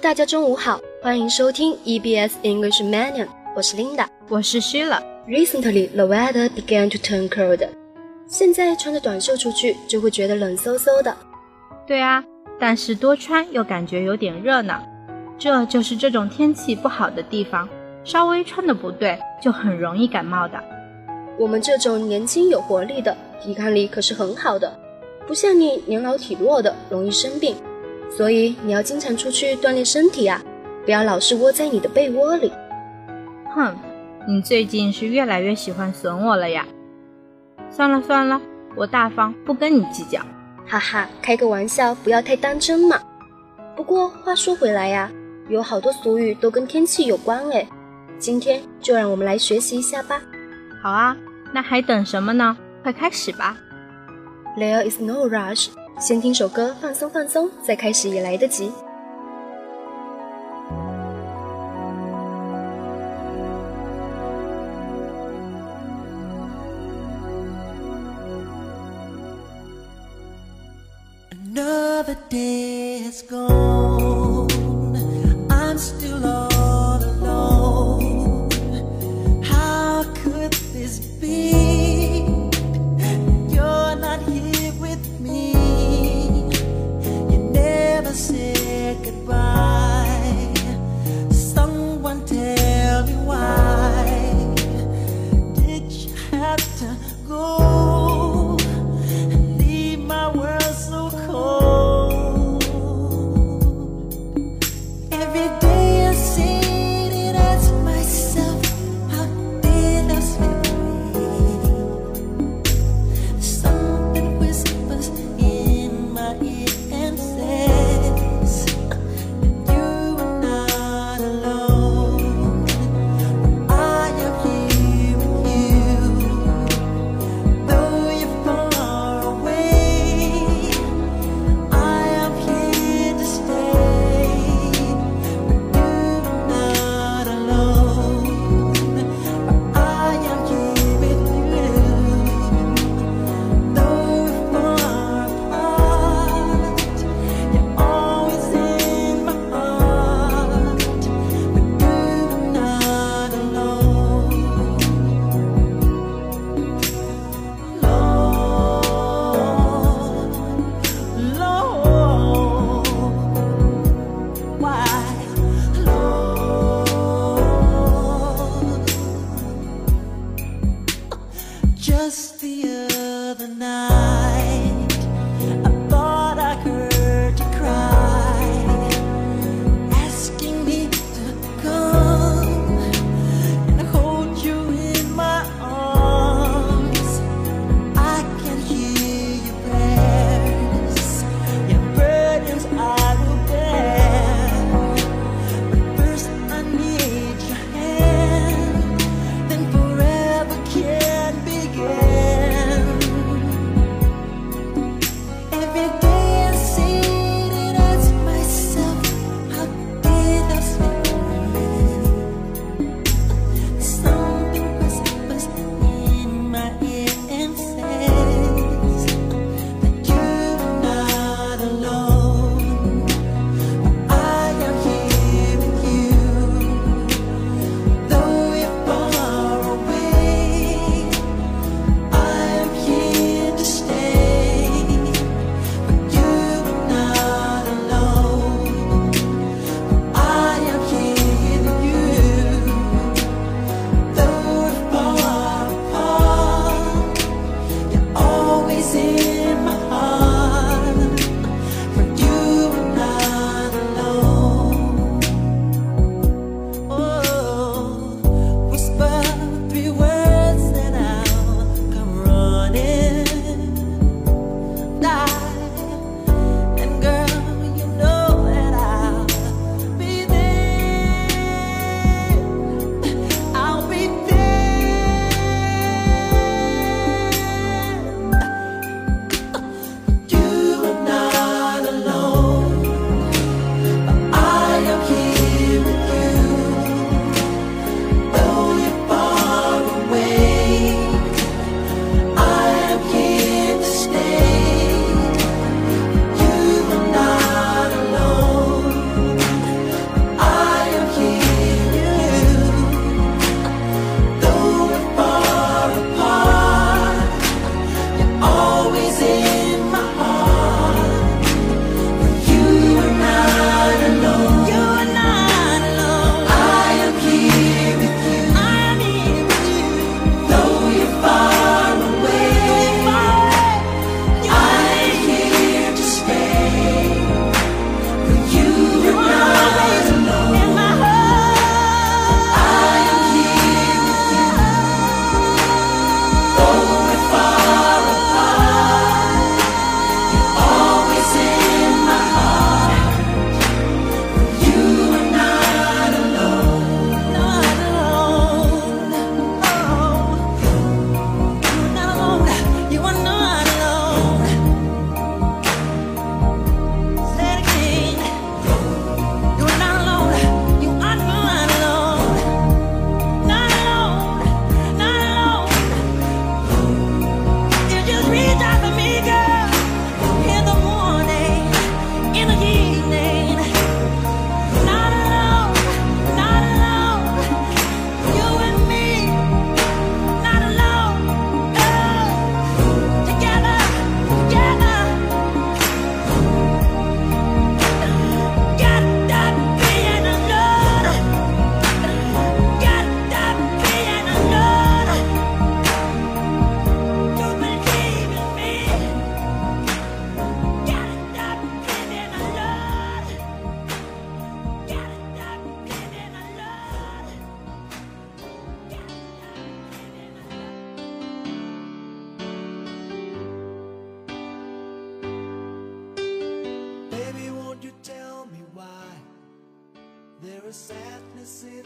大家中午好，欢迎收听 EBS English Menu，我是 Linda，我是 Sheila。Recently, the weather began to turn cold. 现在穿着短袖出去就会觉得冷飕飕的。对啊，但是多穿又感觉有点热呢。这就是这种天气不好的地方，稍微穿的不对就很容易感冒的。我们这种年轻有活力的，抵抗力可是很好的，不像你年老体弱的，容易生病。所以你要经常出去锻炼身体啊，不要老是窝在你的被窝里。哼，你最近是越来越喜欢损我了呀。算了算了，我大方，不跟你计较。哈哈，开个玩笑，不要太当真嘛。不过话说回来呀，有好多俗语都跟天气有关哎。今天就让我们来学习一下吧。好啊，那还等什么呢？快开始吧。There is no rush。先听首歌放松放松，再开始也来得及。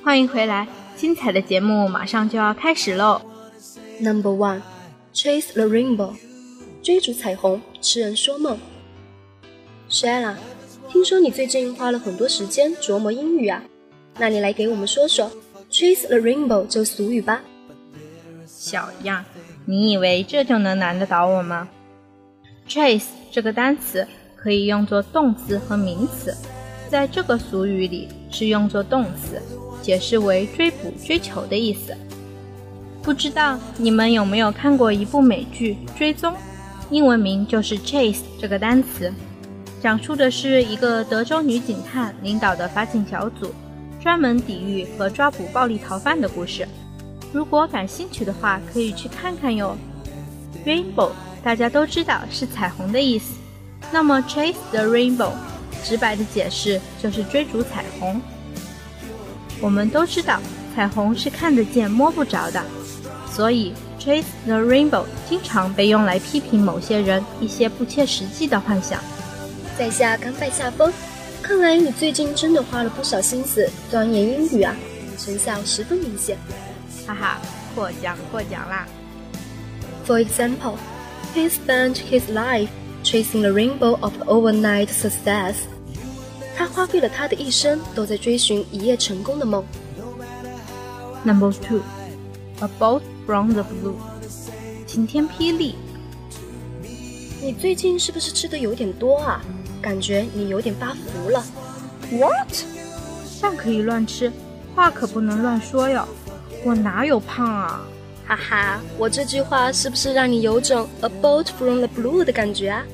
欢迎回来，精彩的节目马上就要开始喽。Number one, chase the rainbow，追逐彩虹，痴人说梦。Shella，听说你最近花了很多时间琢磨英语啊，那你来给我们说说 chase the rainbow 这个俗语吧。小样，你以为这就能难得倒我吗？chase 这个单词可以用作动词和名词，在这个俗语里是用作动词，解释为追捕、追求的意思。不知道你们有没有看过一部美剧《追踪》，英文名就是 chase 这个单词，讲述的是一个德州女警探领导的法警小组，专门抵御和抓捕暴力逃犯的故事。如果感兴趣的话，可以去看看哟。Rainbow 大家都知道是彩虹的意思，那么 chase the rainbow 直白的解释就是追逐彩虹。我们都知道彩虹是看得见摸不着的，所以 chase the rainbow 经常被用来批评某些人一些不切实际的幻想。在下甘拜下风，看来你最近真的花了不少心思钻研英语啊，成效十分明显。哈哈，获奖获奖啦！For example, he spent his life chasing the rainbow of overnight success. 他花费了他的一生都在追寻一夜成功的梦。Number two, a bolt from the blue，晴天霹雳。你最近是不是吃的有点多啊？感觉你有点发福了。What？饭可以乱吃，话可不能乱说哟。我哪有胖啊？哈哈，我这句话是不是让你有种 a bolt from the blue 的感觉啊？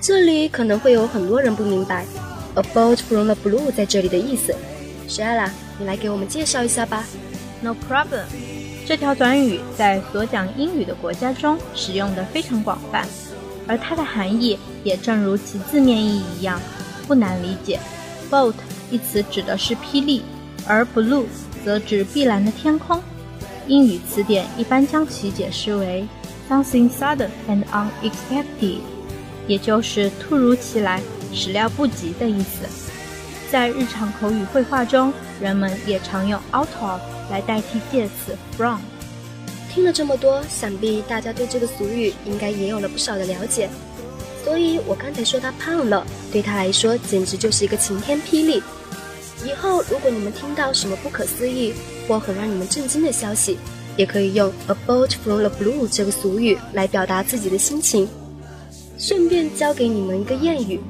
这里可能会有很多人不明白 a bolt from the blue 在这里的意思。Shella，你来给我们介绍一下吧。No problem。这条短语在所讲英语的国家中使用的非常广泛，而它的含义也正如其字面意义一样，不难理解。Bolt 一词指的是霹雳，而 blue 则指碧蓝的天空。英语词典一般将其解释为 something sudden and unexpected，也就是突如其来、始料不及的意思。在日常口语绘画中，人们也常用 out of 来代替介词 from。听了这么多，想必大家对这个俗语应该也有了不少的了解。所以我刚才说他胖了，对他来说简直就是一个晴天霹雳。以后如果你们听到什么不可思议或很让你们震惊的消息，也可以用 a bolt from the blue 这个俗语来表达自己的心情。顺便教给你们一个谚语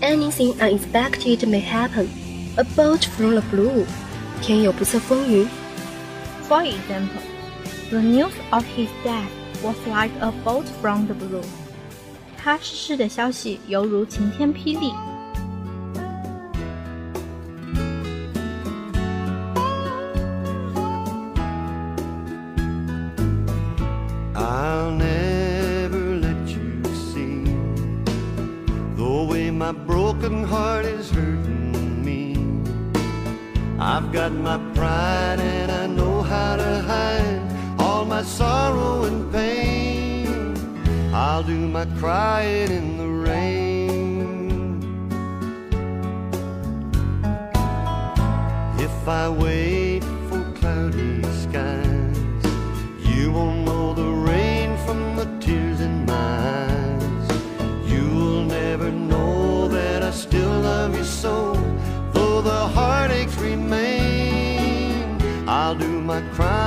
：Anything unexpected may happen. A boat from the blue. 天有不测风云。For example, the news of his death was like a boat from the blue. 他逝世的消息犹如晴天霹雳。I've got my pride and I know how to hide all my sorrow and pain. I'll do my crying in the rain. If I wait I'll do my crying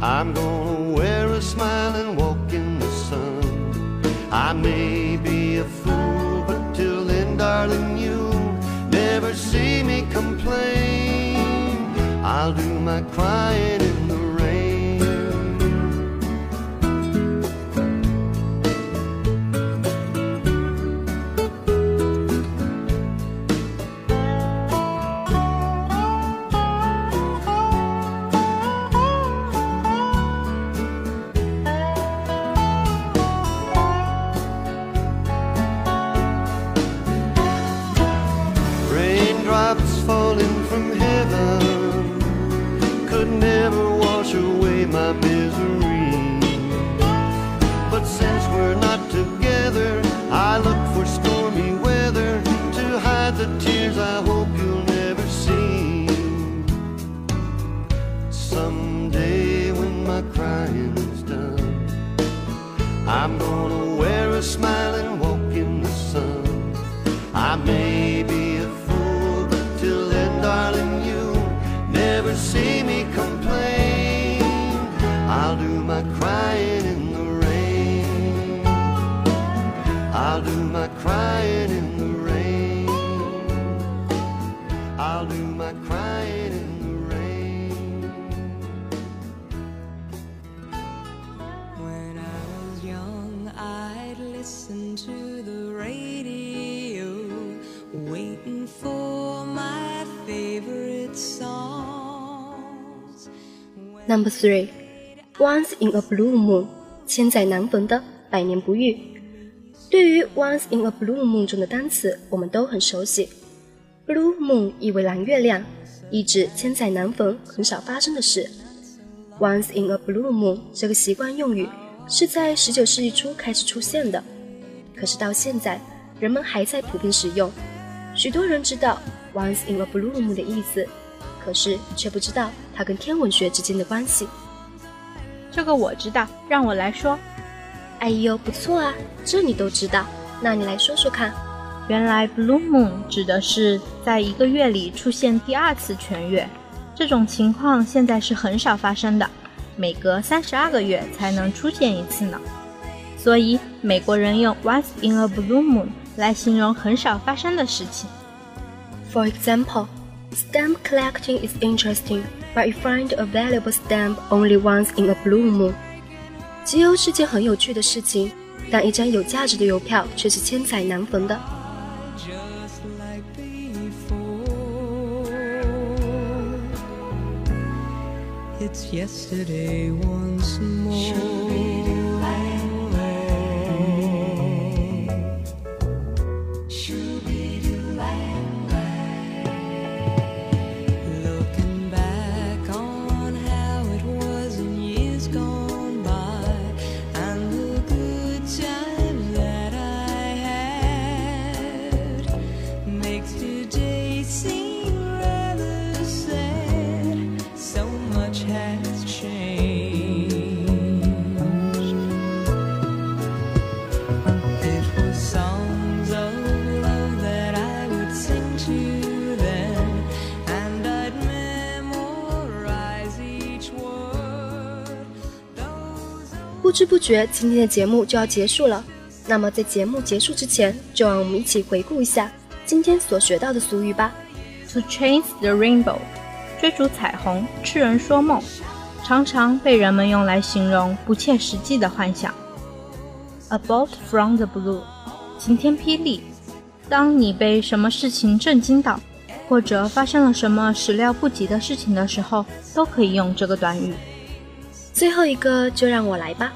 I'm gonna wear a smile and walk in the sun. I may be a fool, but till then, darling, you'll never see me complain. I'll do my crying smiling Number three, Once in a Blue Moon，千载难逢的百年不遇。对于 Once in a Blue Moon 中的单词，我们都很熟悉。Blue Moon 意为蓝月亮，意指千载难逢、很少发生的事。Once in a Blue Moon 这个习惯用语是在19世纪初开始出现的，可是到现在，人们还在普遍使用。许多人知道 Once in a Blue Moon 的意思，可是却不知道它跟天文学之间的关系。这个我知道，让我来说。哎呦，不错啊，这你都知道，那你来说说看。原来 blue moon 指的是在一个月里出现第二次全月，这种情况现在是很少发生的，每隔三十二个月才能出现一次呢。所以美国人用 once in a blue moon 来形容很少发生的事情。For example, stamp collecting is interesting, but you find a valuable stamp only once in a blue moon. 集邮是件很有趣的事情，但一张有价值的邮票却是千载难逢的。 just like before. It's yesterday once more. 不知不觉，今天的节目就要结束了。那么在节目结束之前，就让我们一起回顾一下今天所学到的俗语吧。To chase the rainbow，追逐彩虹，痴人说梦，常常被人们用来形容不切实际的幻想。A bolt from the blue，晴天霹雳。当你被什么事情震惊到，或者发生了什么始料不及的事情的时候，都可以用这个短语。最后一个就让我来吧。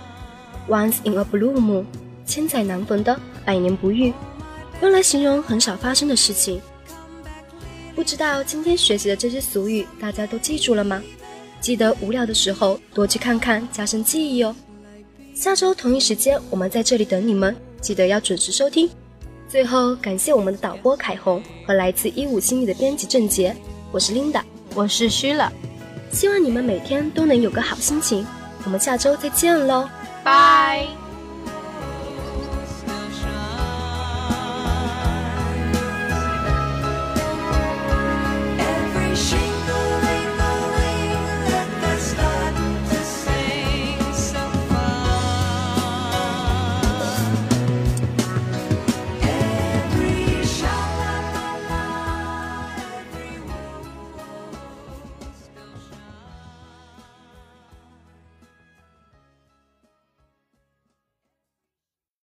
Once in a blue moon，千载难逢的百年不遇，用来形容很少发生的事情。不知道今天学习的这些俗语，大家都记住了吗？记得无聊的时候多去看看，加深记忆哦。下周同一时间，我们在这里等你们，记得要准时收听。最后，感谢我们的导播凯红和来自一五心理的编辑郑杰，我是 Linda。我是虚了，希望你们每天都能有个好心情。我们下周再见喽。拜。